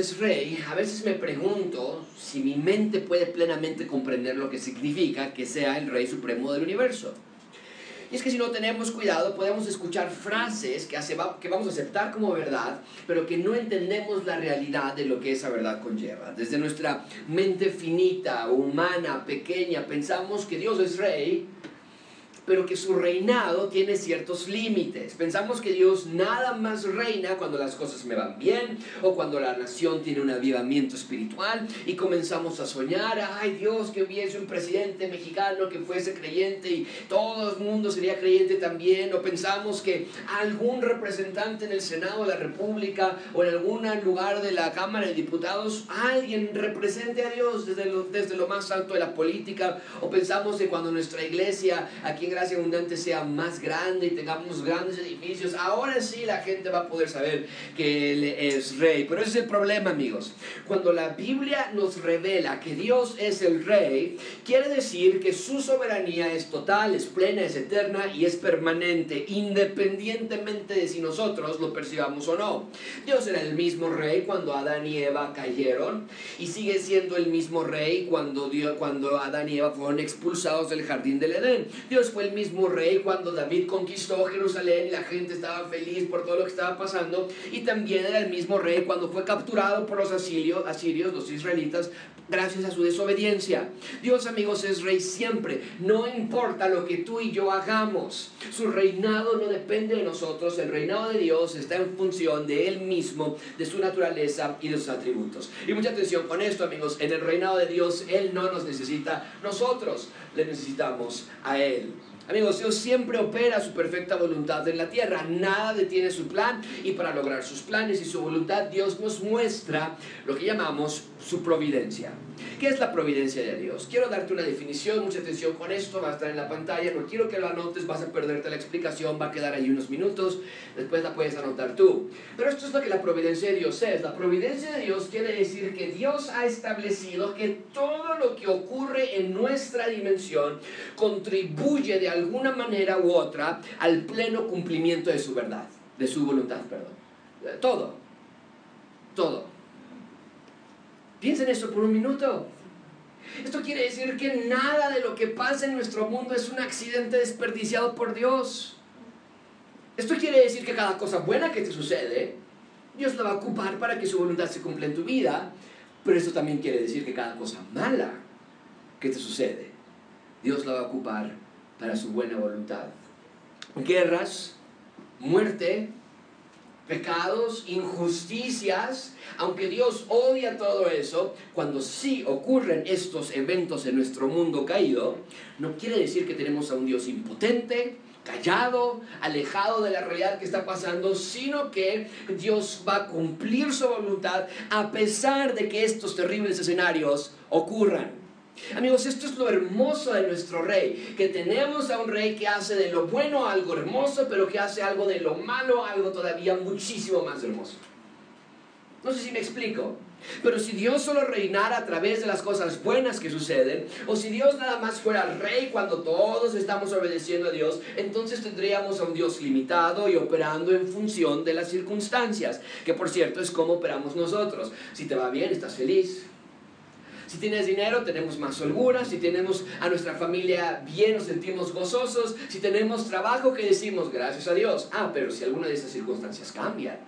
es rey, a veces me pregunto si mi mente puede plenamente comprender lo que significa que sea el rey supremo del universo. Y es que si no tenemos cuidado podemos escuchar frases que, hace, que vamos a aceptar como verdad, pero que no entendemos la realidad de lo que esa verdad conlleva. Desde nuestra mente finita, humana, pequeña, pensamos que Dios es rey, pero que su reinado tiene ciertos límites. Pensamos que Dios nada más reina cuando las cosas me van bien o cuando la nación tiene un avivamiento espiritual y comenzamos a soñar, ay Dios, que hubiese un presidente mexicano que fuese creyente y todo el mundo sería creyente también, o pensamos que algún representante en el Senado de la República o en algún lugar de la Cámara de Diputados, alguien represente a Dios desde lo, desde lo más alto de la política, o pensamos que cuando nuestra iglesia aquí en gracia abundante sea más grande y tengamos grandes edificios, ahora sí la gente va a poder saber que Él es rey. Pero ese es el problema, amigos. Cuando la Biblia nos revela que Dios es el rey, quiere decir que su soberanía es total, es plena, es eterna y es permanente, independientemente de si nosotros lo percibamos o no. Dios era el mismo rey cuando Adán y Eva cayeron y sigue siendo el mismo rey cuando, Dios, cuando Adán y Eva fueron expulsados del jardín del Edén. Dios fue el mismo rey cuando David conquistó Jerusalén y la gente estaba feliz por todo lo que estaba pasando. Y también era el mismo rey cuando fue capturado por los asirios, asirios los israelitas, gracias a su desobediencia. Dios, amigos, es rey siempre. No importa lo que tú y yo hagamos. Su reinado no depende de nosotros. El reinado de Dios está en función de Él mismo, de su naturaleza y de sus atributos. Y mucha atención con esto, amigos. En el reinado de Dios, Él no nos necesita. Nosotros le necesitamos a Él. Amigos, Dios siempre opera su perfecta voluntad en la tierra, nada detiene su plan y para lograr sus planes y su voluntad Dios nos muestra lo que llamamos su providencia. ¿Qué es la providencia de Dios? Quiero darte una definición, mucha atención con esto, va a estar en la pantalla, no quiero que lo anotes, vas a perderte la explicación, va a quedar ahí unos minutos, después la puedes anotar tú. Pero esto es lo que la providencia de Dios es. La providencia de Dios quiere decir que Dios ha establecido que todo lo que ocurre en nuestra dimensión contribuye de alguna manera u otra al pleno cumplimiento de su verdad, de su voluntad, perdón. Todo, todo. Piensa en eso por un minuto. Esto quiere decir que nada de lo que pasa en nuestro mundo es un accidente desperdiciado por Dios. Esto quiere decir que cada cosa buena que te sucede, Dios la va a ocupar para que su voluntad se cumpla en tu vida. Pero esto también quiere decir que cada cosa mala que te sucede, Dios la va a ocupar para su buena voluntad. Guerras, muerte, pecados, injusticias, aunque Dios odia todo eso, cuando sí ocurren estos eventos en nuestro mundo caído, no quiere decir que tenemos a un Dios impotente, callado, alejado de la realidad que está pasando, sino que Dios va a cumplir su voluntad a pesar de que estos terribles escenarios ocurran. Amigos, esto es lo hermoso de nuestro rey, que tenemos a un rey que hace de lo bueno algo hermoso, pero que hace algo de lo malo algo todavía muchísimo más hermoso. No sé si me explico. Pero si Dios solo reinara a través de las cosas buenas que suceden, o si Dios nada más fuera rey cuando todos estamos obedeciendo a Dios, entonces tendríamos a un Dios limitado y operando en función de las circunstancias, que por cierto es como operamos nosotros. Si te va bien, estás feliz. Si tienes dinero, tenemos más holgura. Si tenemos a nuestra familia bien, nos sentimos gozosos. Si tenemos trabajo, que decimos gracias a Dios. Ah, pero si alguna de esas circunstancias cambian,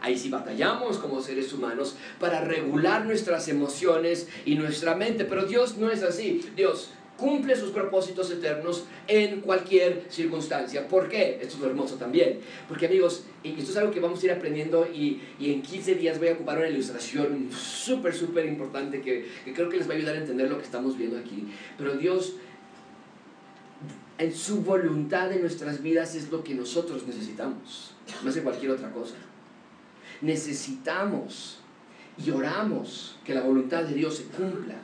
ahí sí batallamos como seres humanos para regular nuestras emociones y nuestra mente. Pero Dios no es así. Dios cumple sus propósitos eternos en cualquier circunstancia. ¿Por qué? Esto es lo hermoso también. Porque amigos, esto es algo que vamos a ir aprendiendo y, y en 15 días voy a ocupar una ilustración súper, súper importante que, que creo que les va a ayudar a entender lo que estamos viendo aquí. Pero Dios, en su voluntad en nuestras vidas es lo que nosotros necesitamos, más de cualquier otra cosa. Necesitamos y oramos que la voluntad de Dios se cumpla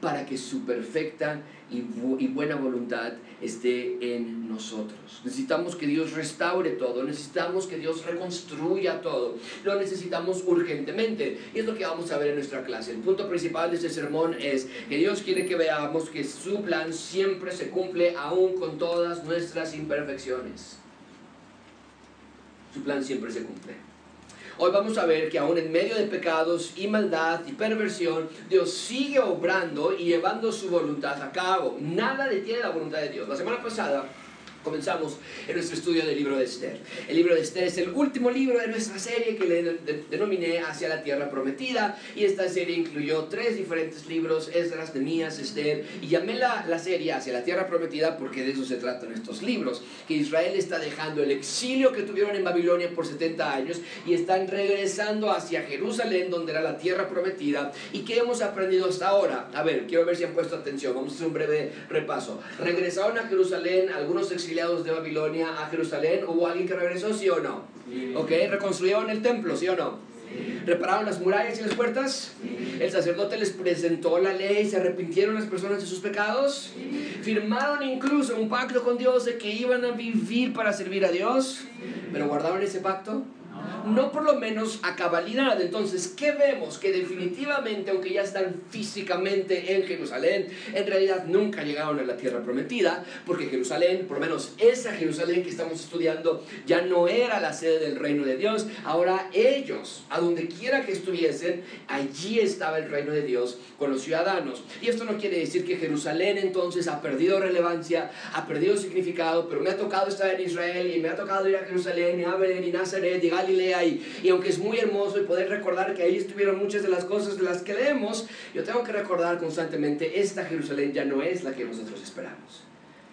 para que su perfecta y, buena voluntad esté en nosotros. Necesitamos que Dios restaure todo, necesitamos que Dios reconstruya todo, lo necesitamos urgentemente. Y es lo que vamos a ver en nuestra clase. El punto principal de este sermón es que Dios quiere que veamos que su plan siempre se cumple aún con todas nuestras imperfecciones. Su plan siempre se cumple. Hoy vamos a ver que aún en medio de pecados y maldad y perversión, Dios sigue obrando y llevando su voluntad a cabo. Nada detiene la voluntad de Dios. La semana pasada comenzamos en nuestro estudio del libro de Esther. El libro de Esther es el último libro de nuestra serie que le denominé Hacia la Tierra Prometida y esta serie incluyó tres diferentes libros, Esdras, Nemías, Esther y llamé la, la serie Hacia la Tierra Prometida porque de eso se tratan estos libros, que Israel está dejando el exilio que tuvieron en Babilonia por 70 años y están regresando hacia Jerusalén donde era la tierra prometida y qué hemos aprendido hasta ahora. A ver, quiero ver si han puesto atención, vamos a hacer un breve repaso. Regresaron a Jerusalén algunos exiliados de Babilonia a Jerusalén? ¿Hubo alguien que regresó, sí o no? ¿Ok? ¿Reconstruyeron el templo, sí o no? ¿Repararon las murallas y las puertas? ¿El sacerdote les presentó la ley? ¿Se arrepintieron las personas de sus pecados? ¿Firmaron incluso un pacto con Dios de que iban a vivir para servir a Dios? ¿Pero guardaron ese pacto? No por lo menos a cabalidad. Entonces, ¿qué vemos? Que definitivamente, aunque ya están físicamente en Jerusalén, en realidad nunca llegaron a la tierra prometida, porque Jerusalén, por lo menos esa Jerusalén que estamos estudiando, ya no era la sede del reino de Dios. Ahora ellos, a donde quiera que estuviesen, allí estaba el reino de Dios con los ciudadanos. Y esto no quiere decir que Jerusalén entonces ha perdido relevancia, ha perdido significado, pero me ha tocado estar en Israel y me ha tocado ir a Jerusalén y a Belén y Nazaret y Galilea y, aunque es muy hermoso y poder recordar que ahí estuvieron muchas de las cosas de las que leemos, yo tengo que recordar constantemente, esta Jerusalén ya no es la que nosotros esperamos.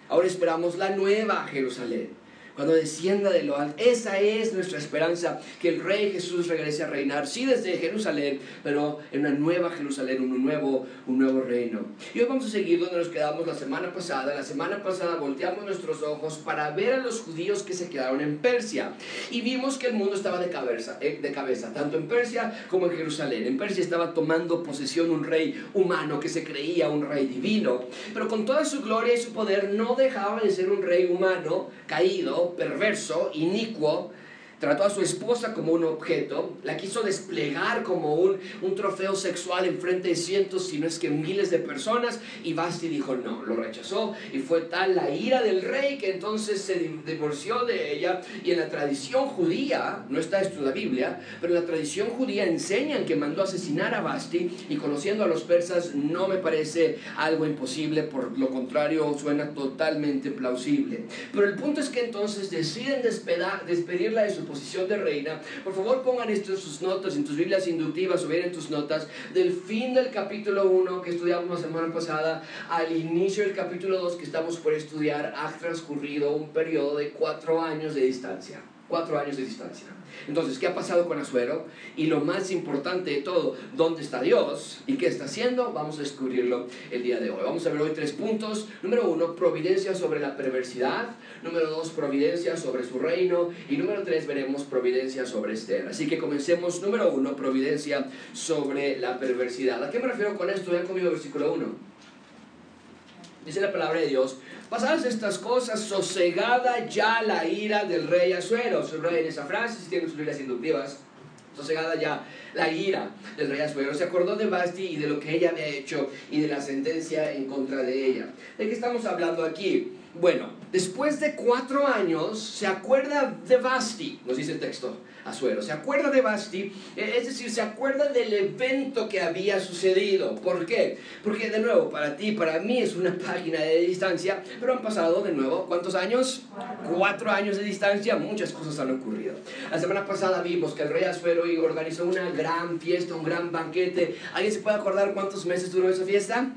Ahora esperamos la nueva Jerusalén cuando descienda de lo alto. Esa es nuestra esperanza, que el Rey Jesús regrese a reinar, sí desde Jerusalén, pero en una nueva Jerusalén, un nuevo, un nuevo reino. Y hoy vamos a seguir donde nos quedamos la semana pasada. La semana pasada volteamos nuestros ojos para ver a los judíos que se quedaron en Persia y vimos que el mundo estaba de cabeza, eh, de cabeza tanto en Persia como en Jerusalén. En Persia estaba tomando posesión un rey humano que se creía un rey divino, pero con toda su gloria y su poder no dejaba de ser un rey humano caído perverso, inicuo, Trató a su esposa como un objeto, la quiso desplegar como un, un trofeo sexual en frente de cientos, si no es que miles de personas, y Basti dijo no, lo rechazó, y fue tal la ira del rey que entonces se divorció de ella, y en la tradición judía, no está esto en la Biblia, pero en la tradición judía enseñan que mandó asesinar a Basti, y conociendo a los persas no me parece algo imposible, por lo contrario suena totalmente plausible. Pero el punto es que entonces deciden despedirla de su posición de reina, por favor pongan esto en sus notas, en tus Biblias inductivas o bien en tus notas, del fin del capítulo 1 que estudiamos la semana pasada al inicio del capítulo 2 que estamos por estudiar, ha transcurrido un periodo de cuatro años de distancia. Cuatro años de distancia. Entonces, ¿qué ha pasado con Azuero? Y lo más importante de todo, ¿dónde está Dios? ¿Y qué está haciendo? Vamos a descubrirlo el día de hoy. Vamos a ver hoy tres puntos. Número uno, providencia sobre la perversidad. Número dos, providencia sobre su reino. Y número tres, veremos providencia sobre Esther. Así que comencemos. Número uno, providencia sobre la perversidad. ¿A qué me refiero con esto? Vean conmigo versículo 1. Dice la palabra de Dios, pasadas estas cosas, sosegada ya la ira del rey Azuero. rey en esa frase, si tienen sus Biblias inductivas, sosegada ya la ira del rey Azuero. Se acordó de Basti y de lo que ella había hecho y de la sentencia en contra de ella. ¿De qué estamos hablando aquí? Bueno, después de cuatro años se acuerda de Basti, nos dice el texto. Azuero. Se acuerda de Basti, eh, es decir, se acuerda del evento que había sucedido. ¿Por qué? Porque de nuevo, para ti, para mí es una página de distancia, pero han pasado de nuevo, ¿cuántos años? Cuatro años de distancia, muchas cosas han ocurrido. La semana pasada vimos que el rey Azuero organizó una gran fiesta, un gran banquete. ¿Alguien se puede acordar cuántos meses duró esa fiesta?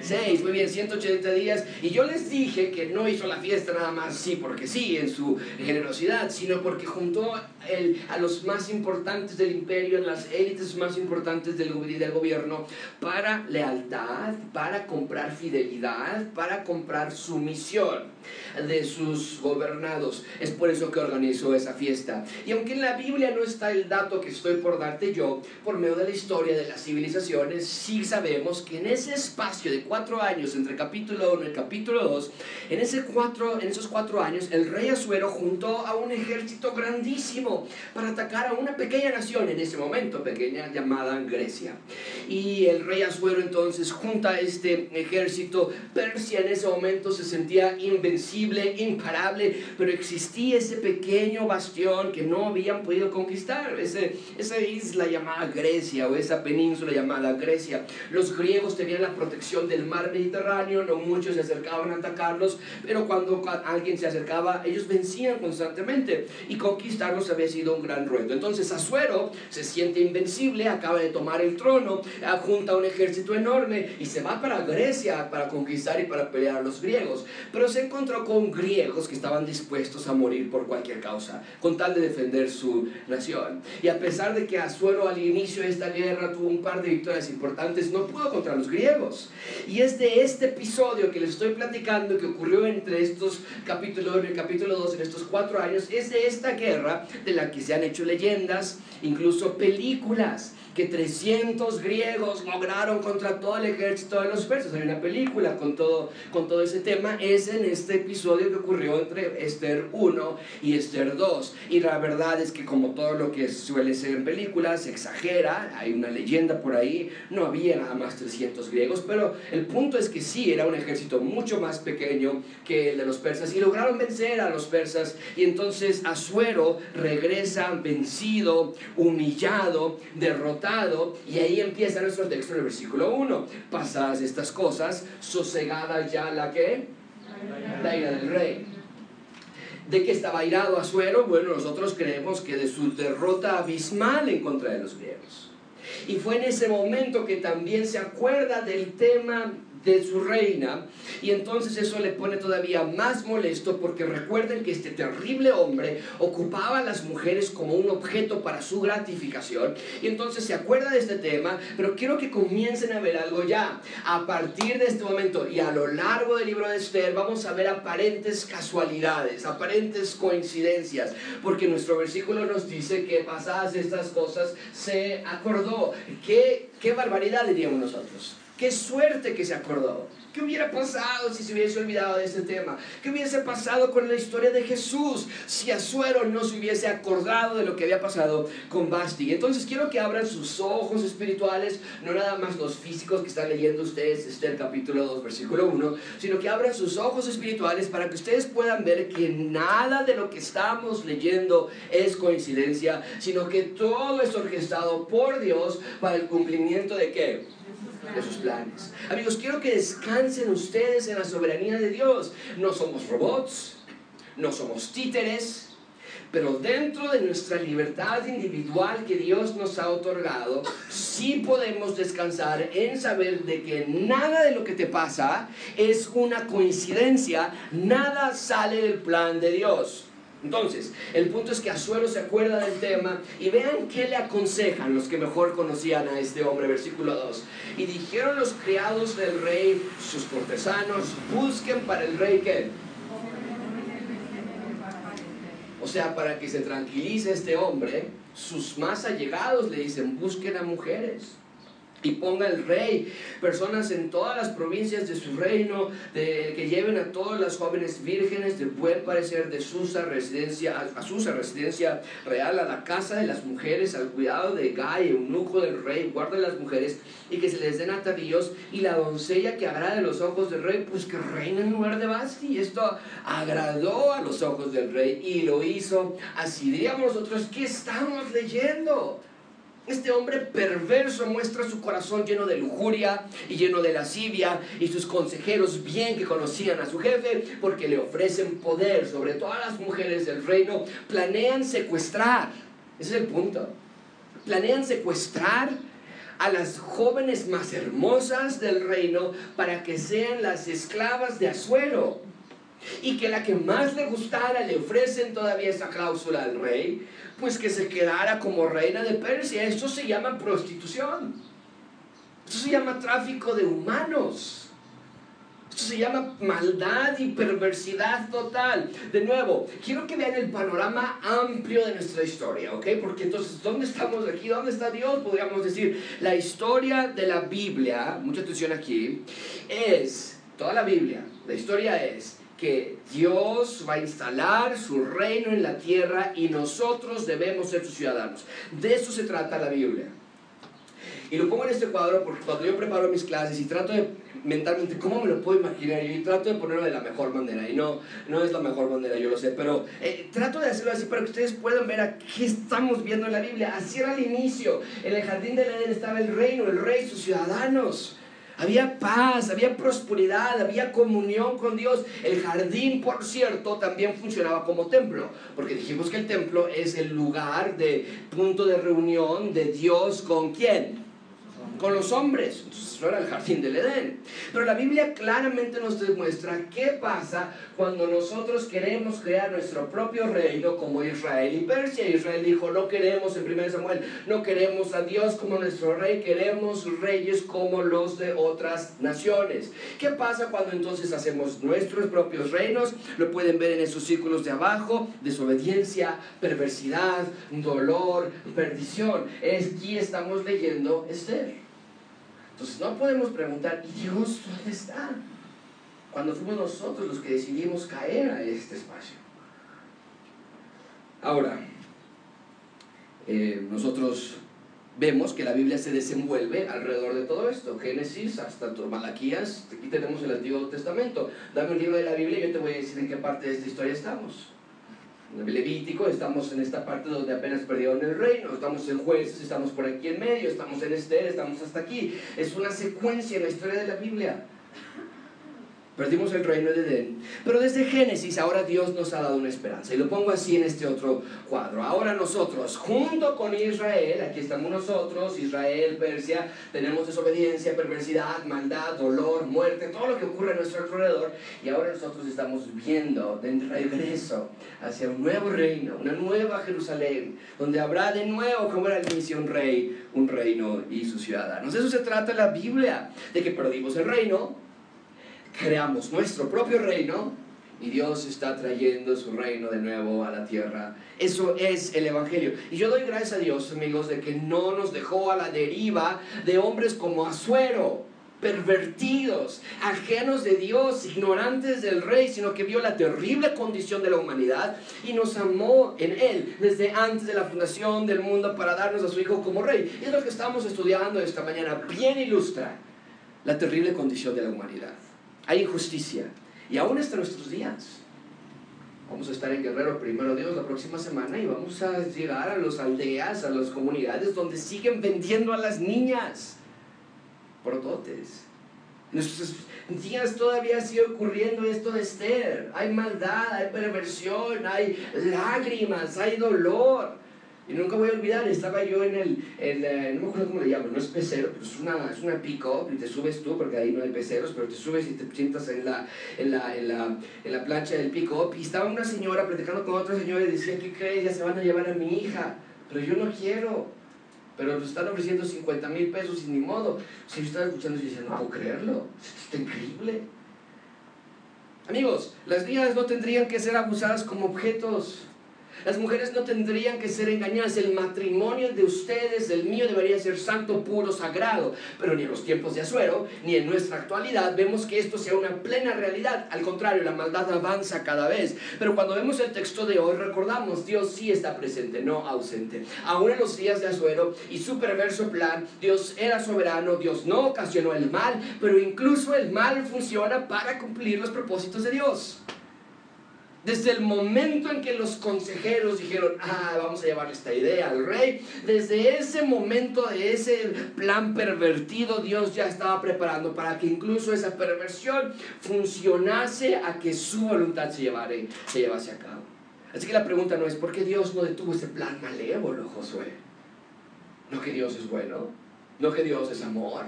Seis, muy bien, 180 días. Y yo les dije que no hizo la fiesta nada más, sí, porque sí, en su generosidad, sino porque juntó el, a los más importantes del imperio, las élites más importantes del gobierno, para lealtad, para comprar fidelidad, para comprar sumisión de sus gobernados. Es por eso que organizó esa fiesta. Y aunque en la Biblia no está el dato que estoy por darte yo, por medio de la historia de las civilizaciones, sí sabemos que en ese espacio de cuatro años entre capítulo 1 y capítulo 2, en, ese en esos cuatro años el rey Asuero juntó a un ejército grandísimo para atacar a una pequeña nación en ese momento, pequeña llamada Grecia. Y el rey Asuero entonces junta este ejército. Persia en ese momento se sentía invencible, imparable, pero existía ese pequeño bastión que no habían podido conquistar, ese, esa isla llamada Grecia o esa península llamada Grecia. Los griegos tenían la protección del mar Mediterráneo, no muchos se acercaban a atacarlos, pero cuando alguien se acercaba, ellos vencían constantemente y conquistarlos había sido un gran reto. Entonces Asuero se siente invencible, acaba de tomar el trono, junta un ejército enorme y se va para Grecia para conquistar y para pelear a los griegos. Pero se encontró con griegos que estaban dispuestos a morir por cualquier causa, con tal de defender su nación. Y a pesar de que Asuero al inicio de esta guerra tuvo un par de victorias importantes, no pudo contra los griegos. Y es de este episodio que les estoy platicando que ocurrió entre estos capítulos 1 y capítulo 2, en estos cuatro años, es de esta guerra de la que se han hecho leyendas, incluso películas que 300 griegos lograron contra todo el ejército de los persas. Hay una película con todo, con todo ese tema. Es en este episodio que ocurrió entre Esther 1 y Esther 2. Y la verdad es que como todo lo que suele ser en películas, se exagera. Hay una leyenda por ahí. No había nada más 300 griegos. Pero el punto es que sí, era un ejército mucho más pequeño que el de los persas. Y lograron vencer a los persas. Y entonces Asuero regresa vencido, humillado, derrotado y ahí empieza nuestro texto en el versículo 1. Pasadas estas cosas, sosegada ya la que? La ira del rey. ¿De qué estaba irado Asuero? Bueno, nosotros creemos que de su derrota abismal en contra de los griegos. Y fue en ese momento que también se acuerda del tema de su reina. Y entonces eso le pone todavía más molesto porque recuerden que este terrible hombre ocupaba a las mujeres como un objeto para su gratificación. Y entonces se acuerda de este tema pero quiero que comiencen a ver algo ya. A partir de este momento y a lo largo del libro de Esther vamos a ver aparentes casualidades aparentes coincidencias porque nuestro versículo nos dice que pasadas estas cosas se acordó qué, qué barbaridad diríamos nosotros Qué suerte que se acordó. ¿Qué hubiera pasado si se hubiese olvidado de este tema? ¿Qué hubiese pasado con la historia de Jesús si Azuero no se hubiese acordado de lo que había pasado con Basti? Entonces quiero que abran sus ojos espirituales, no nada más los físicos que están leyendo ustedes, este capítulo 2, versículo 1, sino que abran sus ojos espirituales para que ustedes puedan ver que nada de lo que estamos leyendo es coincidencia, sino que todo es orquestado por Dios para el cumplimiento de qué? De sus planes. Amigos, quiero que descansen ustedes en la soberanía de Dios. No somos robots, no somos títeres, pero dentro de nuestra libertad individual que Dios nos ha otorgado, sí podemos descansar en saber de que nada de lo que te pasa es una coincidencia, nada sale del plan de Dios. Entonces, el punto es que Azuero se acuerda del tema y vean qué le aconsejan los que mejor conocían a este hombre, versículo 2. Y dijeron los criados del rey, sus cortesanos, busquen para el rey que... O sea, para que se tranquilice este hombre, sus más allegados le dicen, busquen a mujeres y ponga el rey. Personas en todas las provincias de su reino de, que lleven a todas las jóvenes vírgenes de buen parecer de Susa residencia a, Susa residencia real a la casa de las mujeres al cuidado de Gai eunuco del rey guarda las mujeres y que se les den atavíos y la doncella que agrade los ojos del rey pues que reina en lugar de Basti esto agradó a los ojos del rey y lo hizo. Así diríamos nosotros ¿qué estamos leyendo? Este hombre perverso muestra su corazón lleno de lujuria y lleno de lascivia y sus consejeros bien que conocían a su jefe porque le ofrecen poder sobre todas las mujeres del reino, planean secuestrar. Ese es el punto. Planean secuestrar a las jóvenes más hermosas del reino para que sean las esclavas de Azuero. Y que la que más le gustara le ofrecen todavía esa cláusula al rey pues que se quedara como reina de Persia. Esto se llama prostitución. Esto se llama tráfico de humanos. Esto se llama maldad y perversidad total. De nuevo, quiero que vean el panorama amplio de nuestra historia, ¿ok? Porque entonces, ¿dónde estamos aquí? ¿Dónde está Dios? Podríamos decir, la historia de la Biblia, mucha atención aquí, es, toda la Biblia, la historia es que Dios va a instalar su reino en la tierra y nosotros debemos ser sus ciudadanos. De eso se trata la Biblia. Y lo pongo en este cuadro porque cuando yo preparo mis clases y trato de mentalmente cómo me lo puedo imaginar y trato de ponerlo de la mejor manera y no, no es la mejor manera, yo lo sé, pero eh, trato de hacerlo así para que ustedes puedan ver a qué estamos viendo en la Biblia. Así era al inicio, en el jardín del Edén estaba el reino, el rey, sus ciudadanos. Había paz, había prosperidad, había comunión con Dios. El jardín, por cierto, también funcionaba como templo, porque dijimos que el templo es el lugar de punto de reunión de Dios con quién? Con los hombres. Entonces no era el jardín del Edén. Pero la Biblia claramente nos demuestra qué pasa cuando nosotros queremos crear nuestro propio reino como Israel y Persia. Israel dijo, no queremos, en 1 Samuel, no queremos a Dios como nuestro rey, queremos reyes como los de otras naciones. ¿Qué pasa cuando entonces hacemos nuestros propios reinos? Lo pueden ver en esos círculos de abajo, desobediencia, perversidad, dolor, perdición. Aquí estamos leyendo Esther. Entonces no podemos preguntar, ¿y Dios dónde está? cuando fuimos nosotros los que decidimos caer a este espacio. Ahora, eh, nosotros vemos que la Biblia se desenvuelve alrededor de todo esto. Génesis hasta Malaquías, aquí tenemos el Antiguo Testamento. Dame un libro de la Biblia y yo te voy a decir en qué parte de esta historia estamos. Levítico estamos en esta parte donde apenas perdieron el reino, estamos en jueces, estamos por aquí en medio, estamos en Esther, estamos hasta aquí. Es una secuencia en la historia de la Biblia. Perdimos el reino de Edén. Pero desde Génesis ahora Dios nos ha dado una esperanza. Y lo pongo así en este otro cuadro. Ahora nosotros, junto con Israel, aquí estamos nosotros, Israel, Persia, tenemos desobediencia, perversidad, maldad, dolor, muerte, todo lo que ocurre a nuestro alrededor. Y ahora nosotros estamos viendo de regreso hacia un nuevo reino, una nueva Jerusalén, donde habrá de nuevo, como era el inicio, un rey, un reino y sus ciudadanos. Eso se trata la Biblia, de que perdimos el reino creamos nuestro propio reino y Dios está trayendo su reino de nuevo a la tierra. Eso es el Evangelio. Y yo doy gracias a Dios, amigos, de que no nos dejó a la deriva de hombres como Azuero, pervertidos, ajenos de Dios, ignorantes del rey, sino que vio la terrible condición de la humanidad y nos amó en él desde antes de la fundación del mundo para darnos a su Hijo como rey. Es lo que estamos estudiando esta mañana. Bien ilustra la terrible condición de la humanidad hay injusticia. Y aún hasta nuestros días. Vamos a estar en Guerrero Primero Dios la próxima semana y vamos a llegar a las aldeas, a las comunidades donde siguen vendiendo a las niñas por dotes. Nuestros días todavía sigue ocurriendo esto de Esther. Hay maldad, hay perversión, hay lágrimas, hay dolor. Y nunca voy a olvidar, estaba yo en el, eh, no me acuerdo cómo le llaman, no es pecero, pero es una, es una pick-up y te subes tú, porque ahí no hay peceros, pero te subes y te sientas en la, en la, en la, en la plancha del pick-up. Y estaba una señora platicando con otra señora y decía, ¿qué crees? Ya se van a llevar a mi hija, pero yo no quiero. Pero nos están ofreciendo 50 mil pesos y ni modo. Si yo estaba escuchando y decía, no puedo creerlo, esto está increíble. Amigos, las niñas no tendrían que ser abusadas como objetos. Las mujeres no tendrían que ser engañadas. El matrimonio de ustedes, el mío, debería ser santo, puro, sagrado. Pero ni en los tiempos de Azuero, ni en nuestra actualidad vemos que esto sea una plena realidad. Al contrario, la maldad avanza cada vez. Pero cuando vemos el texto de hoy, recordamos, Dios sí está presente, no ausente. Aún en los días de Azuero y su perverso plan, Dios era soberano, Dios no ocasionó el mal, pero incluso el mal funciona para cumplir los propósitos de Dios. Desde el momento en que los consejeros dijeron, ah, vamos a llevarle esta idea al rey, desde ese momento de ese plan pervertido, Dios ya estaba preparando para que incluso esa perversión funcionase a que su voluntad se, se llevase a cabo. Así que la pregunta no es, ¿por qué Dios no detuvo ese plan malévolo, Josué? No que Dios es bueno, no que Dios es amor.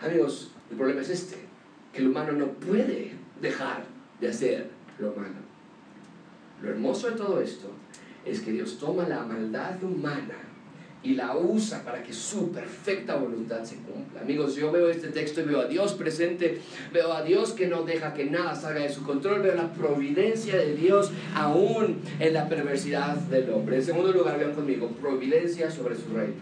Amigos, el problema es este, que el humano no puede dejar de hacer lo malo. Lo hermoso de todo esto es que Dios toma la maldad humana y la usa para que su perfecta voluntad se cumpla. Amigos, yo veo este texto y veo a Dios presente, veo a Dios que no deja que nada salga de su control, veo la providencia de Dios aún en la perversidad del hombre. En segundo lugar, vean conmigo, providencia sobre su reino.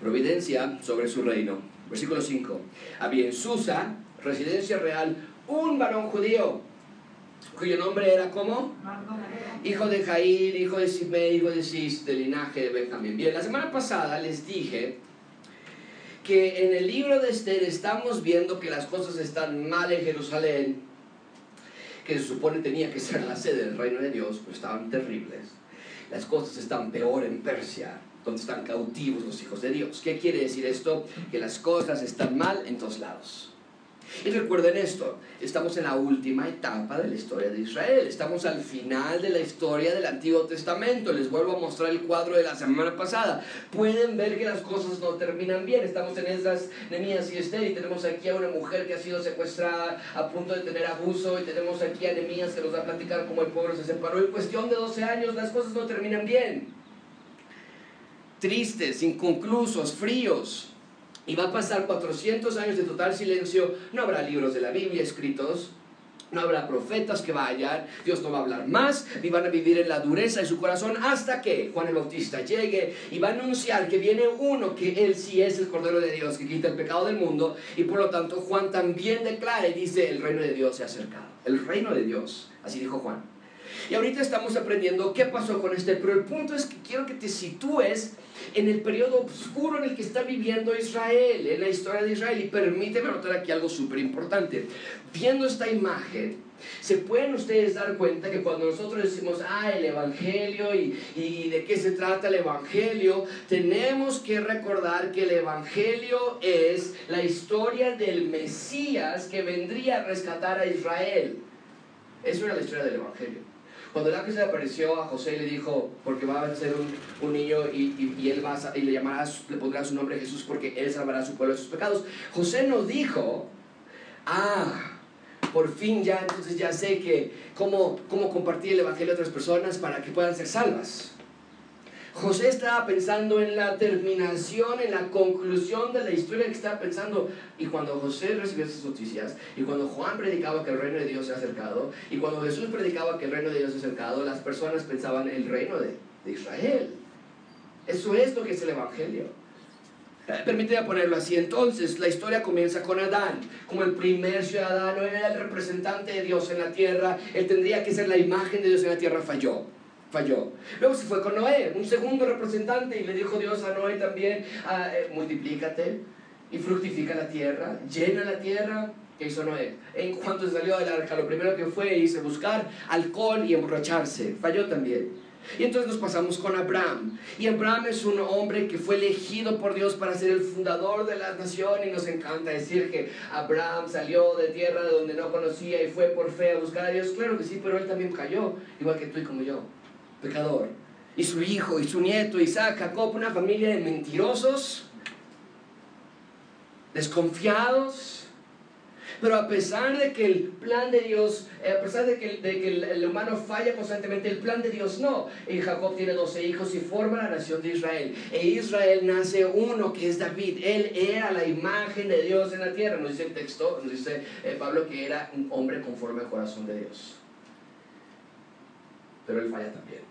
Providencia sobre su reino. Versículo 5. Había en Susa, residencia real, un varón judío cuyo nombre era como hijo de Jair, hijo de Simei, hijo de Cis, del linaje de Benjamín. Bien, la semana pasada les dije que en el libro de Esther estamos viendo que las cosas están mal en Jerusalén, que se supone tenía que ser la sede del reino de Dios, pero estaban terribles. Las cosas están peor en Persia, donde están cautivos los hijos de Dios. ¿Qué quiere decir esto? Que las cosas están mal en todos lados. Y recuerden esto, estamos en la última etapa de la historia de Israel, estamos al final de la historia del Antiguo Testamento, les vuelvo a mostrar el cuadro de la semana pasada, pueden ver que las cosas no terminan bien, estamos en esas Nemías y Esther y tenemos aquí a una mujer que ha sido secuestrada a punto de tener abuso y tenemos aquí a Nemías que nos va a platicar cómo el pueblo se separó, en cuestión de 12 años las cosas no terminan bien, tristes, inconclusos, fríos, y va a pasar 400 años de total silencio, no habrá libros de la Biblia escritos, no habrá profetas que vayan, Dios no va a hablar más, y van a vivir en la dureza de su corazón hasta que Juan el Bautista llegue y va a anunciar que viene uno, que él sí es el Cordero de Dios, que quita el pecado del mundo, y por lo tanto Juan también declara y dice, el reino de Dios se ha acercado, el reino de Dios, así dijo Juan. Y ahorita estamos aprendiendo qué pasó con este, pero el punto es que quiero que te sitúes en el periodo oscuro en el que está viviendo Israel, en la historia de Israel. Y permíteme notar aquí algo súper importante. Viendo esta imagen, se pueden ustedes dar cuenta que cuando nosotros decimos, ah, el Evangelio y, y, de qué se trata el Evangelio, tenemos que recordar que el Evangelio es la historia del Mesías que vendría a rescatar a Israel. Eso era la historia del Evangelio. Cuando el ángel se apareció a José y le dijo, porque va a ser un, un niño y, y, él va a, y le, llamará, pondrá su nombre Jesús porque él salvará a su pueblo de sus pecados, José no dijo, ah, por fin ya, entonces ya sé que cómo, cómo compartir el Evangelio a otras personas para que puedan ser salvas. José estaba pensando en la terminación, en la conclusión de la historia que estaba pensando. Y cuando José recibió esas noticias, y cuando Juan predicaba que el reino de Dios se ha acercado, y cuando Jesús predicaba que el reino de Dios se ha acercado, las personas pensaban en el reino de, de Israel. Eso es lo que es el Evangelio. Permíteme ponerlo así. Entonces, la historia comienza con Adán, como el primer ciudadano, era el representante de Dios en la tierra, él tendría que ser la imagen de Dios en la tierra, falló falló. Luego se fue con Noé, un segundo representante, y le dijo Dios a Noé también, ah, eh, multiplícate y fructifica la tierra, llena la tierra. ¿Qué hizo Noé? En cuanto salió del arca, lo primero que fue hizo buscar alcohol y emborracharse. Falló también. Y entonces nos pasamos con Abraham. Y Abraham es un hombre que fue elegido por Dios para ser el fundador de la nación. Y nos encanta decir que Abraham salió de tierra donde no conocía y fue por fe a buscar a Dios. Claro que sí, pero él también cayó, igual que tú y como yo pecador. Y su hijo y su nieto Isaac, Jacob, una familia de mentirosos, desconfiados. Pero a pesar de que el plan de Dios, eh, a pesar de que, de que el, humano falla constantemente, el plan de Dios no. Y Jacob tiene 12 hijos y forma la nación de Israel. E Israel nace uno que es David. Él era la imagen de Dios en la tierra. Nos dice el texto, nos dice eh, Pablo que era un hombre conforme al corazón de Dios. Pero él falla también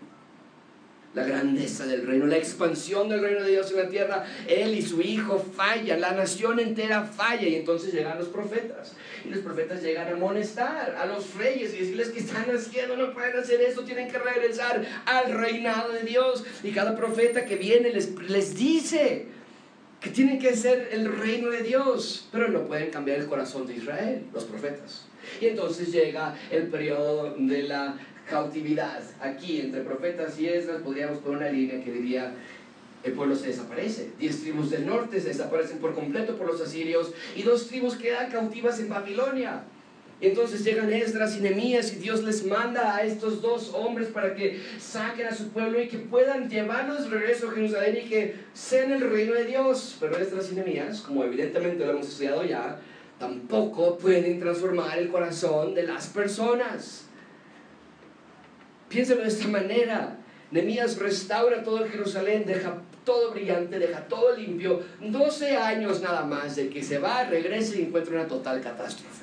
la grandeza del reino, la expansión del reino de Dios en la tierra. Él y su hijo fallan, la nación entera falla y entonces llegan los profetas. Y los profetas llegan a amonestar a los reyes y decirles que están haciendo, no pueden hacer eso, tienen que regresar al reinado de Dios. Y cada profeta que viene les, les dice que tienen que ser el reino de Dios, pero no pueden cambiar el corazón de Israel, los profetas. Y entonces llega el periodo de la cautividad. Aquí, entre profetas y Esdras, podríamos poner una línea que diría, el pueblo se desaparece. Diez tribus del norte se desaparecen por completo por los asirios y dos tribus quedan cautivas en Babilonia. Entonces llegan Esdras y Nehemías y Dios les manda a estos dos hombres para que saquen a su pueblo y que puedan llevarlos de regreso a Jerusalén y que sean el reino de Dios. Pero Esdras y Nehemías, como evidentemente lo hemos estudiado ya, tampoco pueden transformar el corazón de las personas. Piénselo de esta manera. Nemías restaura todo Jerusalén, deja todo brillante, deja todo limpio. 12 años nada más de que se va, regresa y encuentra una total catástrofe.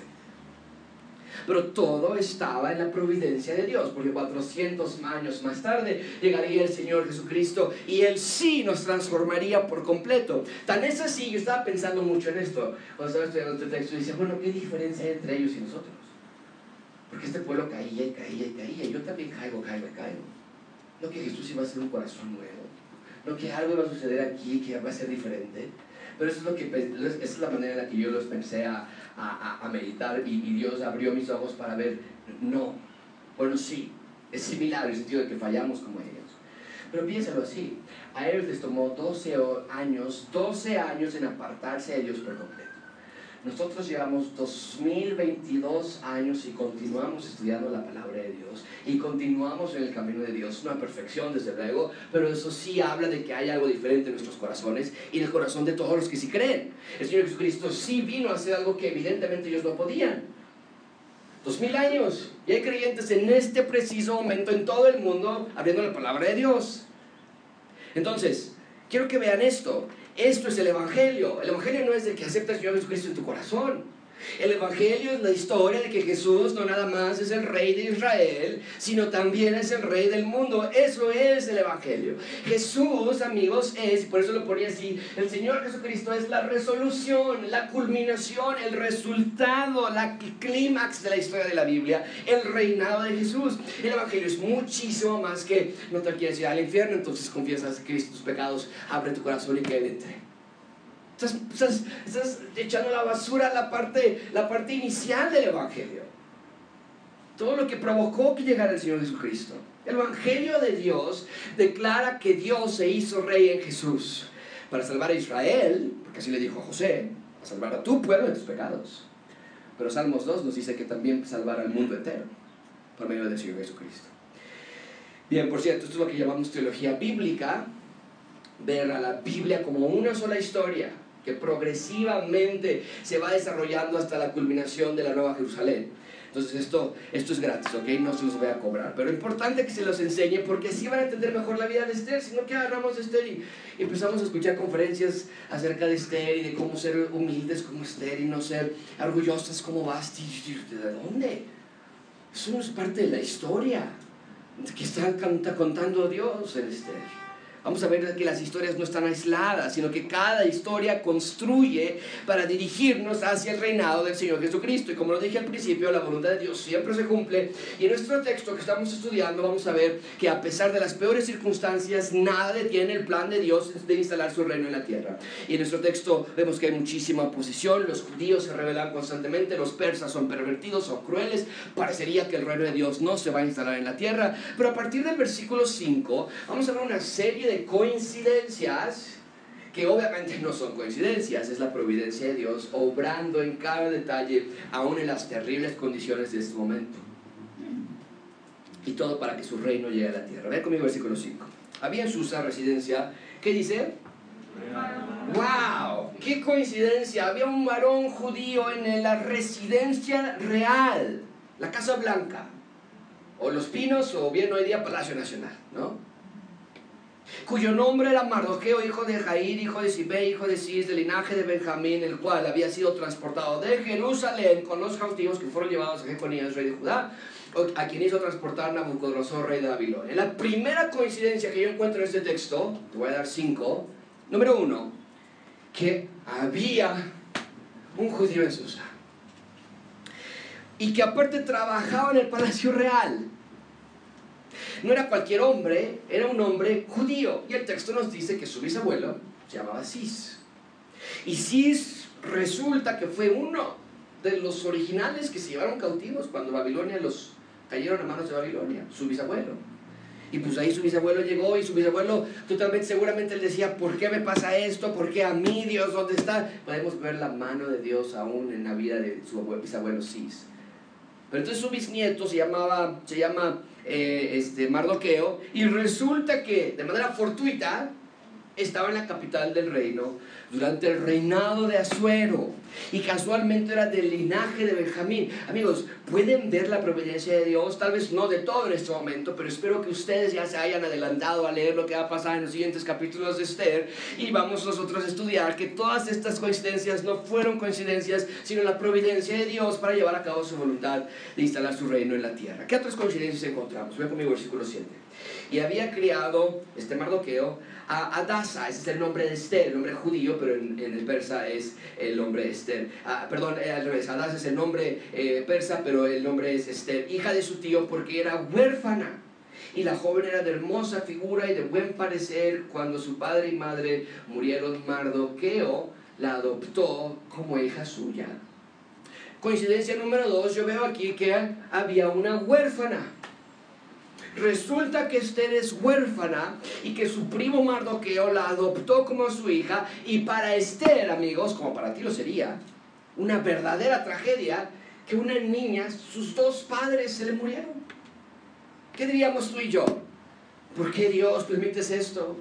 Pero todo estaba en la providencia de Dios, porque 400 años más tarde llegaría el Señor Jesucristo y Él sí nos transformaría por completo. Tan es así, yo estaba pensando mucho en esto, cuando estaba estudiando este texto, y decía, bueno, ¿qué diferencia hay entre ellos y nosotros? Porque este pueblo caía y caía y caía, yo también caigo, caigo y caigo. No que Jesús iba a ser un corazón nuevo, no que algo iba a suceder aquí que va a ser diferente. Pero eso es, lo que, esa es la manera en la que yo los pensé a, a, a meditar y, y, Dios abrió mis ojos para ver, no, bueno, sí, es similar en el sentido de que fallamos como ellos. Pero piénsalo así, a ellos les tomó 12 años, 12 años en apartarse de Dios por completo. Nosotros llevamos 2022 años y continuamos estudiando la palabra de Dios y continuamos en el camino de Dios. No a perfección, desde luego, pero eso sí habla de que hay algo diferente en nuestros corazones y en el corazón de todos los que sí creen. El Señor Jesucristo sí vino a hacer algo que evidentemente ellos no podían. Dos mil años y hay creyentes en este preciso momento en todo el mundo abriendo la palabra de Dios. Entonces, quiero que vean esto. Esto es el Evangelio. El Evangelio no es de que aceptas Señor Jesucristo en tu corazón. El Evangelio es la historia de que Jesús no nada más es el rey de Israel, sino también es el rey del mundo. Eso es el Evangelio. Jesús, amigos, es, y por eso lo ponía así, el Señor Jesucristo es la resolución, la culminación, el resultado, la clímax de la historia de la Biblia, el reinado de Jesús. El Evangelio es muchísimo más que no te quieres ir al infierno, entonces confiesas a Cristo tus pecados, abre tu corazón y entre. Estás, estás, echando la basura la parte, la parte inicial del Evangelio. Todo lo que provocó que llegara el Señor Jesucristo. El Evangelio de Dios declara que Dios se hizo rey en Jesús para salvar a Israel, porque así le dijo a José, a salvar a tu pueblo de tus pecados. Pero Salmos 2 nos dice que también salvar al mundo entero por medio del Señor Jesucristo. Bien, por cierto, esto es lo que llamamos teología bíblica, ver a la Biblia como una sola historia, que progresivamente se va desarrollando hasta la culminación de la Nueva Jerusalén. Entonces esto, esto es gratis, ¿ok? No se los voy a cobrar. Pero es importante que se los enseñe porque así van a entender mejor la vida de Esther. Si no, que agarramos de Esther y empezamos a escuchar conferencias acerca de Esther y de cómo ser humildes como Esther y no ser orgullosas como Basti. ¿De dónde? Eso no es parte de la historia que está contando Dios en Esther. Vamos a ver que las historias no están aisladas, sino que cada historia construye para dirigirnos hacia el reinado del Señor Jesucristo. Y como lo dije al principio, la voluntad de Dios siempre se cumple. Y en nuestro texto que estamos estudiando vamos a ver que a pesar de las peores circunstancias, nada detiene el plan de Dios de instalar su reino en la tierra. Y en nuestro texto vemos que hay muchísima oposición, los judíos se rebelan constantemente, los persas son pervertidos, son crueles, parecería que el reino de Dios no se va a instalar en la tierra. Pero a partir del versículo 5 vamos a ver una serie de coincidencias que obviamente no son coincidencias, es la providencia de Dios obrando en cada detalle, aún en las terribles condiciones de este momento. Y todo para que su reino llegue a la tierra. Vean conmigo versículo 5. Había en Susa residencia, ¿qué dice? ¡Wow! ¡Qué coincidencia! Había un varón judío en la residencia real, la Casa Blanca, o Los Pinos, o bien hoy día Palacio Nacional, ¿no? Cuyo nombre era Mardoqueo, hijo de Jair, hijo de Sibé, hijo de Cis, del linaje de Benjamín, el cual había sido transportado de Jerusalén con los cautivos que fueron llevados a Jeconías, rey de Judá, a quien hizo transportar Nabucodonosor, rey de Babilonia. La primera coincidencia que yo encuentro en este texto, te voy a dar cinco. Número uno, que había un judío en Susa. Y que aparte trabajaba en el palacio real. No era cualquier hombre, era un hombre judío. Y el texto nos dice que su bisabuelo se llamaba Cis. Y Cis resulta que fue uno de los originales que se llevaron cautivos cuando Babilonia los cayeron a manos de Babilonia, su bisabuelo. Y pues ahí su bisabuelo llegó y su bisabuelo totalmente seguramente él decía, ¿por qué me pasa esto? ¿Por qué a mí Dios? ¿Dónde está? Podemos ver la mano de Dios aún en la vida de su bisabuelo Cis. Pero entonces su bisnieto se llamaba, se llama eh, este, Mardoqueo, y resulta que de manera fortuita estaba en la capital del reino durante el reinado de Asuero. y casualmente era del linaje de Benjamín. Amigos, pueden ver la providencia de Dios, tal vez no de todo en este momento, pero espero que ustedes ya se hayan adelantado a leer lo que va a pasar en los siguientes capítulos de Esther y vamos nosotros a estudiar que todas estas coincidencias no fueron coincidencias, sino la providencia de Dios para llevar a cabo su voluntad de instalar su reino en la tierra. ¿Qué otras coincidencias encontramos? Ven conmigo versículo 7. Y había criado este Mardoqueo a Adasa, ese es el nombre de Esther, el nombre judío, pero en, el persa es el nombre Esther. Ah, perdón, eh, al revés, Adasa es el nombre eh, persa, pero el nombre es Esther, hija de su tío, porque era huérfana. Y la joven era de hermosa figura y de buen parecer. Cuando su padre y madre murieron, Mardoqueo la adoptó como hija suya. Coincidencia número dos, yo veo aquí que había una huérfana. Resulta que Esther es huérfana y que su primo Mardoqueo la adoptó como su hija y para Esther, amigos, como para ti lo sería, una verdadera tragedia que una niña, sus dos padres se le murieron. ¿Qué diríamos tú y yo? ¿Por qué Dios permites esto?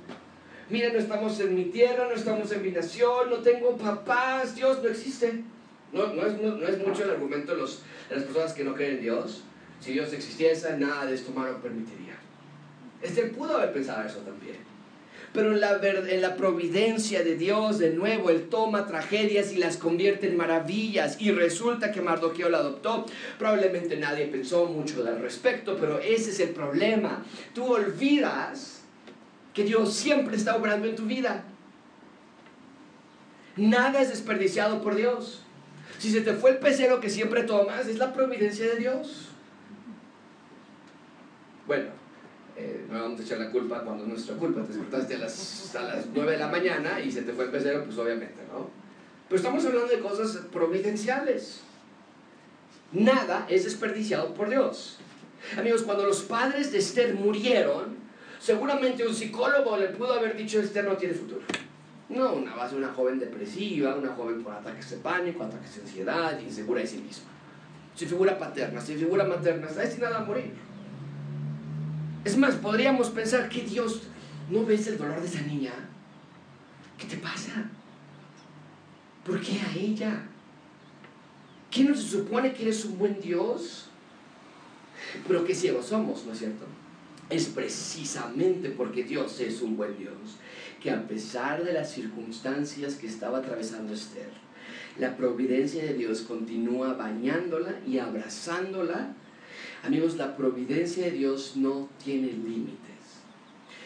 Mira, no estamos en mi tierra, no estamos en mi nación, no tengo papás, Dios no existe. No, no, es, no, es, mucho el argumento de, las personas que no creen en Dios. Si Dios existiese, nada de esto malo permitiría. Este pudo haber pensado eso también. Pero en la, en la providencia de Dios, de nuevo, Él toma tragedias y las convierte en maravillas. Y resulta que Mardoqueo la adoptó. Probablemente nadie pensó mucho al respecto, pero ese es el problema. Tú olvidas que Dios siempre está obrando en tu vida. Nada es desperdiciado por Dios. Si se te fue el pecero que siempre tomas, es la providencia de Dios. Bueno, eh, no vamos a echar la culpa cuando es nuestra culpa. Te despertaste a las, a las 9 de la mañana y se te fue el pecero, pues obviamente, ¿no? Pero estamos hablando de cosas providenciales. Nada es desperdiciado por Dios. Amigos, cuando los padres de Esther murieron, seguramente un psicólogo le pudo haber dicho Esther no tiene futuro. No, una base una joven depresiva, una joven con ataques de pánico, ataques de ansiedad, insegura de sí misma. Si figura paterna, si figura materna, está destinada a morir. Es más, podríamos pensar que Dios, ¿no ves el dolor de esa niña? ¿Qué te pasa? ¿Por qué a ella? ¿Qué no se supone que eres un buen Dios? Pero qué ciegos somos, ¿no es cierto? Es precisamente porque Dios es un buen Dios que a pesar de las circunstancias que estaba atravesando Esther, la providencia de Dios continúa bañándola y abrazándola Amigos, la providencia de Dios no tiene límites.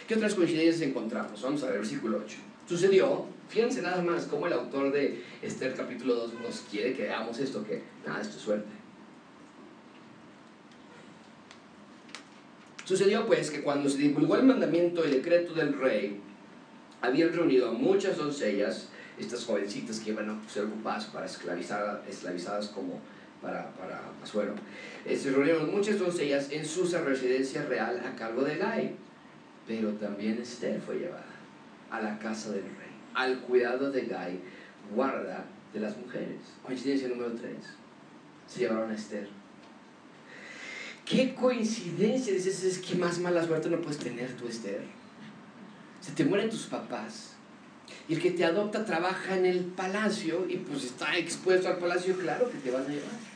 ¿Qué otras coincidencias encontramos? Vamos a ver, versículo 8. Sucedió, fíjense nada más cómo el autor de Esther capítulo 2 nos quiere que hagamos esto, que nada, esto es suerte. Sucedió pues que cuando se divulgó el mandamiento y decreto del rey, habían reunido a muchas doncellas, estas jovencitas que iban a ser ocupadas para esclavizar, esclavizadas como para, para Azuero. Eh, se reunieron muchas doncellas en su residencia real a cargo de Gai, pero también Esther fue llevada a la casa del rey, al cuidado de Gai, guarda de las mujeres. Coincidencia número 3. Se llevaron a Esther. ¿Qué coincidencia? Dices, es que más mala suerte no puedes tener tú, Esther. Se te mueren tus papás y el que te adopta trabaja en el palacio y pues está expuesto al palacio, claro que te van a llevar.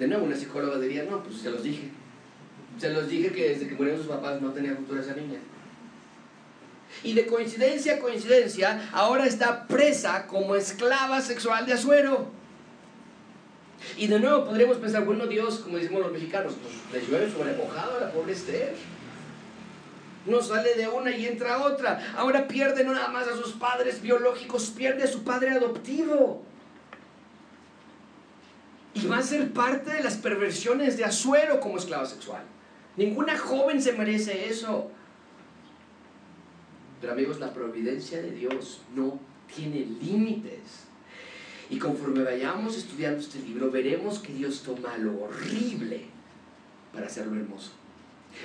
De nuevo, una psicóloga diría, no, pues se los dije. Se los dije que desde que murieron sus papás no tenía futuro esa niña. Y de coincidencia a coincidencia, ahora está presa como esclava sexual de Azuero. Y de nuevo podríamos pensar, bueno, Dios, como decimos los mexicanos, pues le llueve sobre mojado a la pobre Esther. No sale de una y entra otra. Ahora pierde no nada más a sus padres biológicos, pierde a su padre adoptivo. Y va a ser parte de las perversiones de Azuero como esclava sexual. Ninguna joven se merece eso. Pero amigos, la providencia de Dios no tiene límites. Y conforme vayamos estudiando este libro, veremos que Dios toma lo horrible para hacerlo hermoso.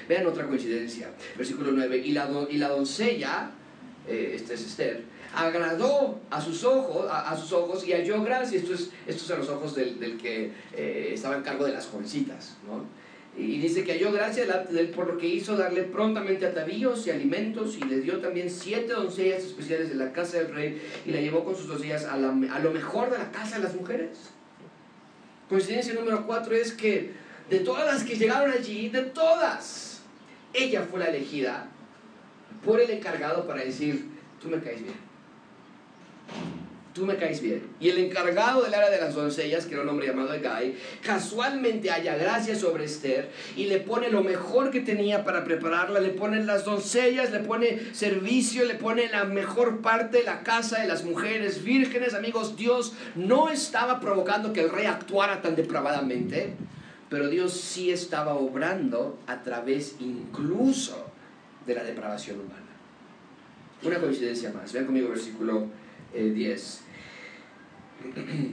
Vean otra coincidencia, versículo 9, y la, y la doncella, eh, esta es Esther, agradó a sus ojos, a, sus ojos y halló gracia. Esto es, esto es a los ojos del, del que eh, estaba en cargo de las jovencitas. ¿no? Y dice que halló gracia por lo que hizo darle prontamente atavíos y alimentos y le dio también siete doncellas especiales de la casa del rey y la llevó con sus doncellas a, a lo mejor de la casa de las mujeres. Coincidencia número cuatro es que de todas las que llegaron allí, de todas, ella fue la elegida por el encargado para decir, tú me caes bien tú me caes bien. Y el encargado del área de las doncellas, que era un hombre llamado Egay, casualmente halla gracia sobre Esther y le pone lo mejor que tenía para prepararla, le pone las doncellas, le pone servicio, le pone la mejor parte de la casa de las mujeres vírgenes. Amigos, Dios no estaba provocando que el rey actuara tan depravadamente, pero Dios sí estaba obrando a través incluso de la depravación humana. Una coincidencia más. Vean conmigo versículo 10. Eh,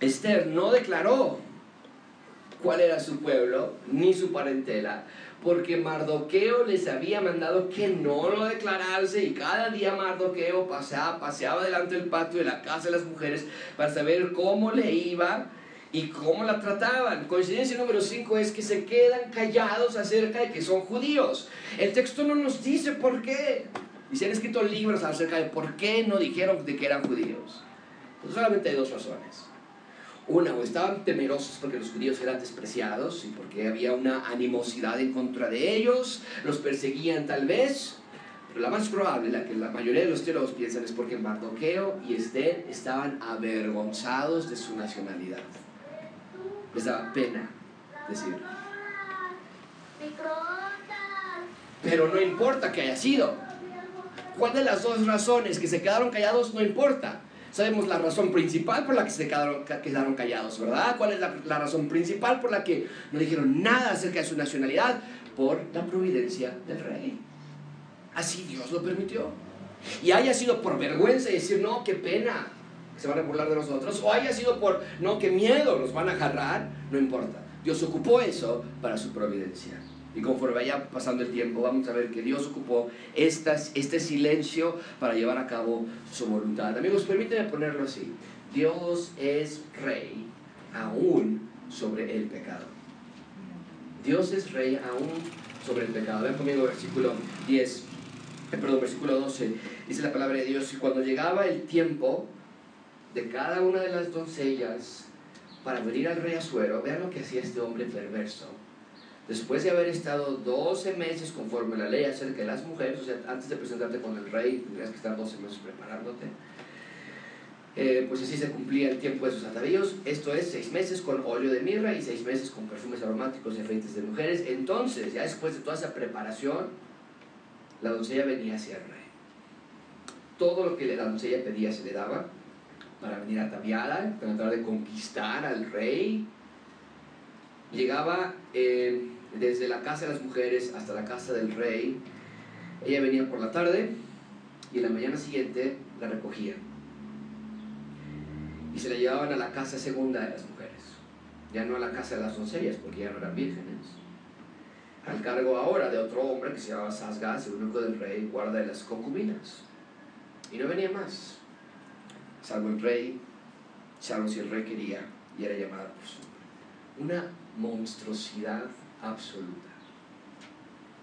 Esther no declaró cuál era su pueblo ni su parentela, porque Mardoqueo les había mandado que no lo declarase y cada día Mardoqueo paseaba, paseaba delante del patio de la casa de las mujeres para saber cómo le iba y cómo la trataban. Coincidencia número 5 es que se quedan callados acerca de que son judíos. El texto no nos dice por qué. Y se han escrito libros acerca de por qué no dijeron de que eran judíos. Pues solamente hay dos razones. Una, o estaban temerosos porque los judíos eran despreciados y porque había una animosidad en contra de ellos, los perseguían tal vez, pero la más probable, la que la mayoría de los teólogos piensan, es porque Mardoqueo y Esther estaban avergonzados de su nacionalidad. Les daba pena decirlo. Pero no importa que haya sido, ¿Cuál de las dos razones que se quedaron callados no importa? Sabemos la razón principal por la que se quedaron, quedaron callados, ¿verdad? ¿Cuál es la, razón principal por la que no dijeron nada acerca de su nacionalidad? Por la providencia del rey. Así Dios lo permitió. Y haya sido por vergüenza y decir, no, qué pena, se van a burlar de nosotros, o haya sido por, no, qué miedo, nos van a agarrar, no importa. Dios ocupó eso para su providencia. Y conforme vaya pasando el tiempo, vamos a ver que Dios ocupó estas, este silencio para llevar a cabo su voluntad. Amigos, permítanme ponerlo así. Dios es rey aún sobre el pecado. Dios es rey aún sobre el pecado. Ven conmigo versículo 10, eh, perdón, versículo 12. Dice la palabra de Dios, y cuando llegaba el tiempo de cada una de las doncellas para venir al rey Azuero, vean lo que hacía este hombre perverso después de haber estado 12 meses conforme la ley acerca de las mujeres, o sea, antes de presentarte con el rey, tendrías que estar 12 meses preparándote, eh, pues así se cumplía el tiempo de sus atavíos, esto es 6 meses con óleo de mirra y 6 meses con perfumes aromáticos y aceites de mujeres. Entonces, ya después de toda esa preparación, la doncella venía hacia el rey. Todo lo que la doncella pedía se le daba para venir ataviada, tratar de conquistar al rey. Llegaba... Eh, desde la casa de las mujeres hasta la casa del rey. Ella venía por la tarde y en la mañana siguiente la recogían. Y se la llevaban a la casa segunda de las mujeres, ya no a la casa de las doncellas, porque ya no eran vírgenes. Al cargo ahora de otro hombre que se llamaba Sasgas, el único del rey, guarda de las concubinas. Y no venía más, salvo el rey, salvo si el rey quería, y era llamada por su nombre. Una monstruosidad absoluta.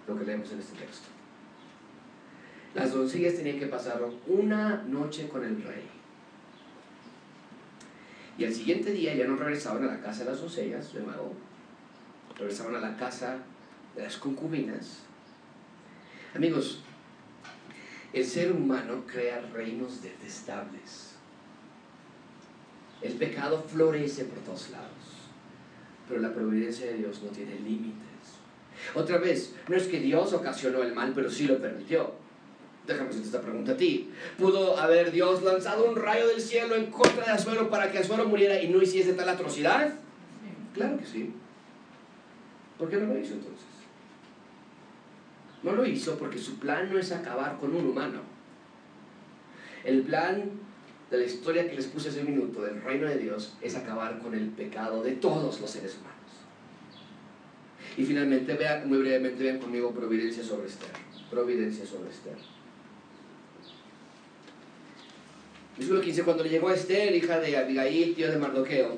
Lo que leemos en este texto. Las doncellas tenían que pasar una noche con el rey. Y al siguiente día ya no regresaban a la casa de las doncellas, de nuevo. Regresaban a la casa de las concubinas. Amigos, el ser humano crea reinos detestables. El pecado florece por todos lados pero la providencia de Dios no tiene límites. Otra vez, no es que Dios ocasionó el mal, pero sí lo permitió. Déjame hacer esta pregunta a ti. ¿Pudo haber Dios lanzado un rayo del cielo en contra de Azuero para que Azuero muriera y no hiciese tal atrocidad? Claro que sí. ¿Por qué no lo hizo entonces? No lo hizo porque su plan no es acabar con un humano. El plan de la historia que les puse hace un minuto del reino de Dios es acabar con el pecado de todos los seres humanos. Y finalmente, vean muy brevemente, vean conmigo providencia sobre Esther. Providencia sobre Esther. Versículo 15, cuando le llegó a Esther, hija de Abigail, tío de Mardoqueo,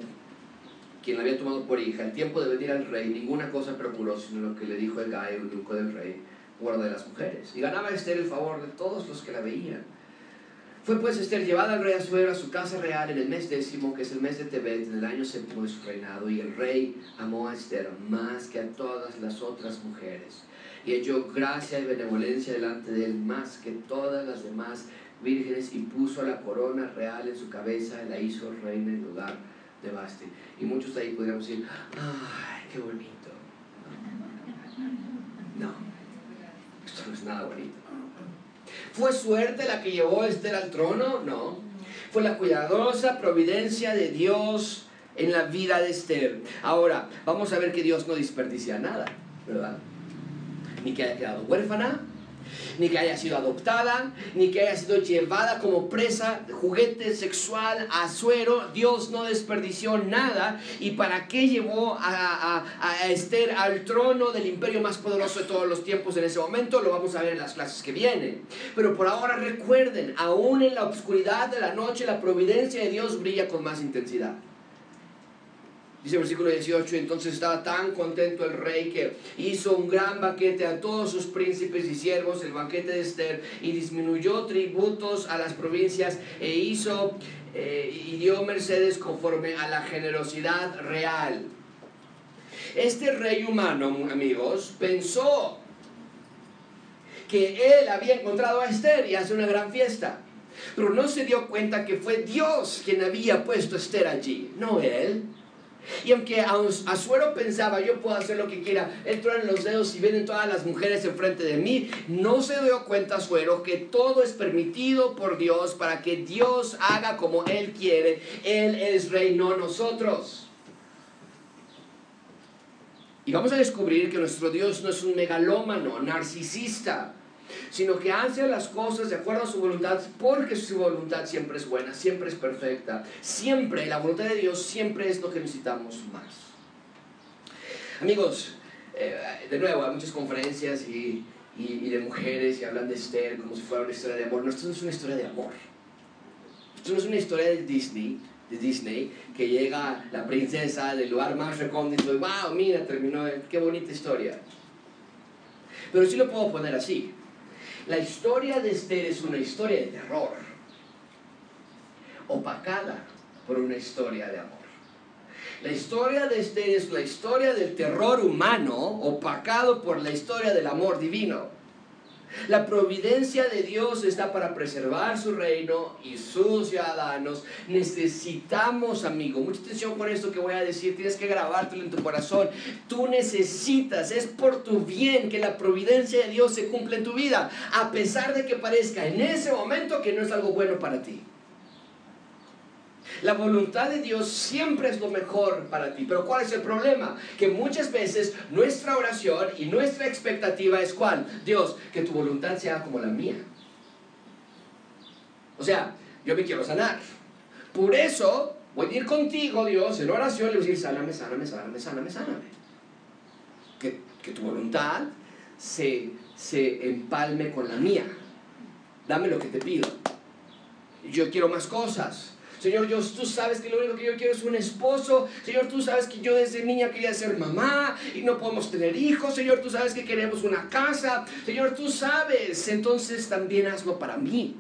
quien la había tomado por hija, el tiempo de venir al rey, ninguna cosa procuró, sino lo que le dijo el eunuco del rey, guarda de las mujeres. Y ganaba Esther el favor de todos los que la veían. Fue pues Esther llevada al rey Asuero a su casa real en el mes décimo, que es el mes de Tebet, en el año séptimo de su reinado, y el rey amó a Esther más que a todas las otras mujeres, y echó gracia y benevolencia delante de él más que todas las demás vírgenes, y puso la corona real en su cabeza, y la hizo reina en lugar de Basti. Y muchos de ahí podríamos decir, ¡ay, qué bonito! No, esto no es nada bonito. ¿Fue suerte la que llevó a Esther al trono? No. Fue la cuidadosa providencia de Dios en la vida de Esther. Ahora, vamos a ver que Dios no desperdicia nada, ¿verdad? Ni que haya quedado huérfana, ni que haya sido adoptada, ni que haya sido llevada como presa, juguete sexual, a suero. Dios no desperdició nada. ¿Y para qué llevó a, a, Esther al trono del imperio más poderoso de todos los tiempos en ese momento? Lo vamos a ver en las clases que vienen. Pero por ahora recuerden, aún en la oscuridad de la noche, la providencia de Dios brilla con más intensidad. Dice el versículo 18, entonces estaba tan contento el rey que hizo un gran banquete a todos sus príncipes y siervos, el banquete de Esther, y disminuyó tributos a las provincias e hizo eh, y dio mercedes conforme a la generosidad real. Este rey humano, amigos, pensó que él había encontrado a Esther y hace una gran fiesta. Pero no se dio cuenta que fue Dios quien había puesto a Esther allí, no él. Y aunque Azuero pensaba, yo puedo hacer lo que quiera, él truena los dedos y vienen todas las mujeres enfrente de mí, no se dio cuenta Azuero que todo es permitido por Dios para que Dios haga como Él quiere. Él es rey, no nosotros. Y vamos a descubrir que nuestro Dios no es un megalómano, narcisista sino que hace las cosas de acuerdo a su voluntad, porque su voluntad siempre es buena, siempre es perfecta, siempre, la voluntad de Dios siempre es lo que necesitamos más. Amigos, eh, de nuevo, hay muchas conferencias y, de mujeres y hablan de Esther como si fuera una historia de amor. No, esto no es una historia de amor. Esto no es una historia de Disney, de Disney, que llega la princesa del lugar más recóndito y wow, mira, terminó, qué bonita historia. Pero sí lo puedo poner así. La historia de Esther es una historia de terror, opacada por una historia de amor. La historia de Esther es la historia del terror humano, opacado por la historia del amor divino. La providencia de Dios está para preservar su reino y sus ciudadanos. Necesitamos, amigo, mucha atención con esto que voy a decir, tienes que grabártelo en tu corazón. Tú necesitas, es por tu bien que la providencia de Dios se cumpla en tu vida, a pesar de que parezca en ese momento que no es algo bueno para ti. La voluntad de Dios siempre es lo mejor para ti. Pero ¿cuál es el problema? Que muchas veces nuestra oración y nuestra expectativa es cuál? Dios, que tu voluntad sea como la mía. O sea, yo me quiero sanar. Por eso voy a ir contigo, Dios, en oración y voy a decir, sáname, sáname, sáname, sáname, sáname. Que, que tu voluntad se, se empalme con la mía. Dame lo que te pido. Yo quiero más cosas. Señor, Dios, tú sabes que lo único que yo quiero es un esposo. Señor, tú sabes que yo desde niña quería ser mamá y no podemos tener hijos. Señor, tú sabes que queremos una casa. Señor, tú sabes. Entonces también hazlo para mí.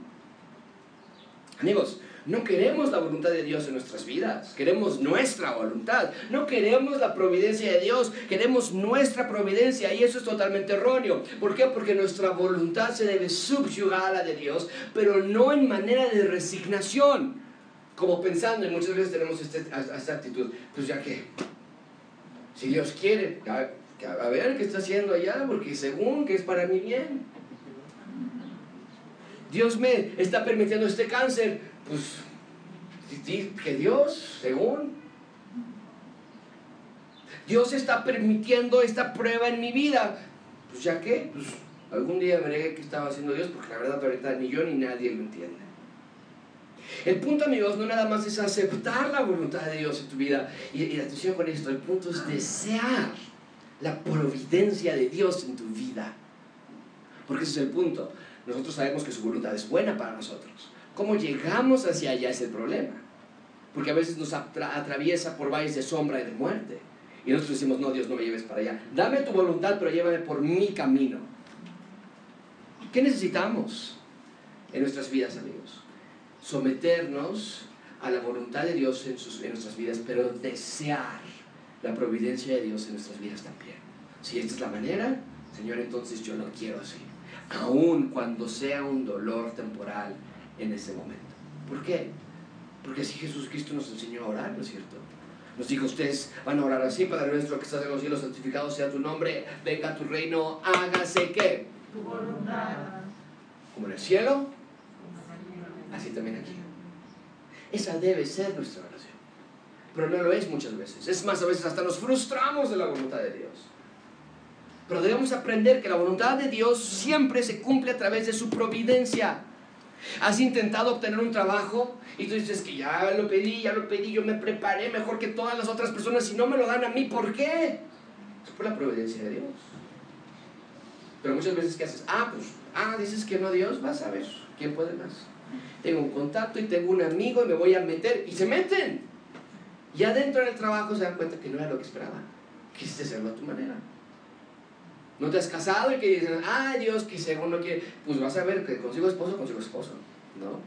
Amigos, no queremos la voluntad de Dios en nuestras vidas, queremos nuestra voluntad. No queremos la providencia de Dios, queremos nuestra providencia y eso es totalmente erróneo. ¿Por qué? Porque nuestra voluntad se debe subyugar a la de Dios, pero no en manera de resignación como pensando, y muchas veces tenemos este, esta actitud, pues ya que, si Dios quiere, a, ver qué está haciendo allá, porque según que es para mi bien. Dios me está permitiendo este cáncer, pues que Dios, según. Dios está permitiendo esta prueba en mi vida, pues ya que, pues algún día veré qué estaba haciendo Dios, porque la verdad ahorita ni yo ni nadie lo entiende. El punto, amigos, no nada más es aceptar la voluntad de Dios en tu vida. Y, atención con esto, el punto es desear la providencia de Dios en tu vida. Porque ese es el punto. Nosotros sabemos que su voluntad es buena para nosotros. ¿Cómo llegamos hacia allá es el problema? porque a veces nos atraviesa por valles de sombra y de muerte. Y nosotros decimos, no, Dios, no me lleves para allá. Dame tu voluntad, pero llévame por mi camino. ¿Qué necesitamos en nuestras vidas, amigos? Someternos a la voluntad de Dios en, sus, en nuestras vidas, pero desear la providencia de Dios en nuestras vidas también. Si esta es la manera, Señor, entonces yo lo quiero así. Aun cuando sea un dolor temporal en ese momento. ¿Por qué? Porque así Jesús Cristo nos enseñó a orar, ¿no es cierto? Nos dijo, ustedes van a orar así, Padre nuestro que estás en los cielos, santificado sea tu nombre, venga tu reino, hágase qué? Tu voluntad. Como en el cielo, así también aquí. Esa debe ser nuestra oración. Pero no lo es muchas veces. Es más, a veces hasta nos frustramos de la voluntad de Dios. Pero debemos aprender que la voluntad de Dios siempre se cumple a través de su providencia. Has intentado obtener un trabajo y tú dices que ya lo pedí, ya lo pedí, yo me preparé mejor que todas las otras personas y no me lo dan a mí. ¿Por qué? Es por la providencia de Dios. Pero muchas veces, ¿qué haces? Ah, pues, ah, dices que no Dios, vas a ver, ¿quién puede más? Tengo un contacto y tengo un amigo y me voy a meter y se meten. Y adentro del trabajo se dan cuenta que no era lo que esperaba. Quisiste hacerlo a tu manera. No te has casado y que dicen, ay Dios, que según no quiere, pues vas a ver que consigo esposo, consigo esposo, ¿no?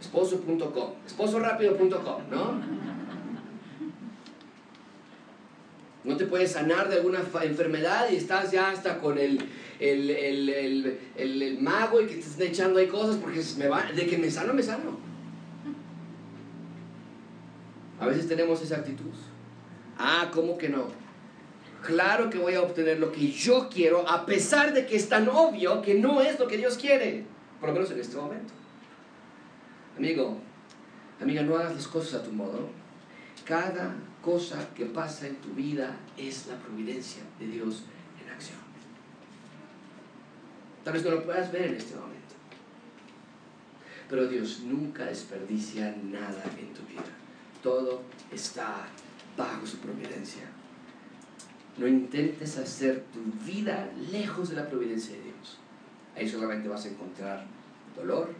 Esposo.com, esposorápido.com, ¿no? No te puedes sanar de alguna enfermedad y estás ya hasta con el, el, el, el mago y que te están echando ahí cosas porque me va, de que me sano, me sano. A veces tenemos esa actitud. Ah, ¿cómo que no? claro que voy a obtener lo que yo quiero, a pesar de que es tan obvio que no es lo que Dios quiere, por lo menos en este momento. Amigo, amiga, no hagas las cosas a tu modo. Cada cosa que pasa en tu vida es la providencia de Dios en acción. Tal vez no lo puedas ver en este momento. Pero Dios nunca desperdicia nada en tu vida. Todo está bajo su providencia. No intentes hacer tu vida lejos de la providencia de Dios. Ahí solamente vas a encontrar dolor,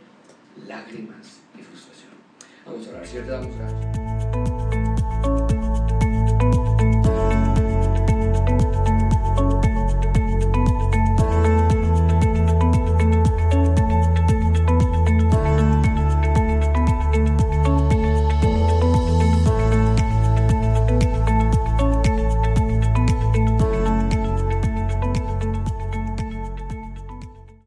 lágrimas y frustración. Vamos a orar, ¿cierto? Vamos a orar.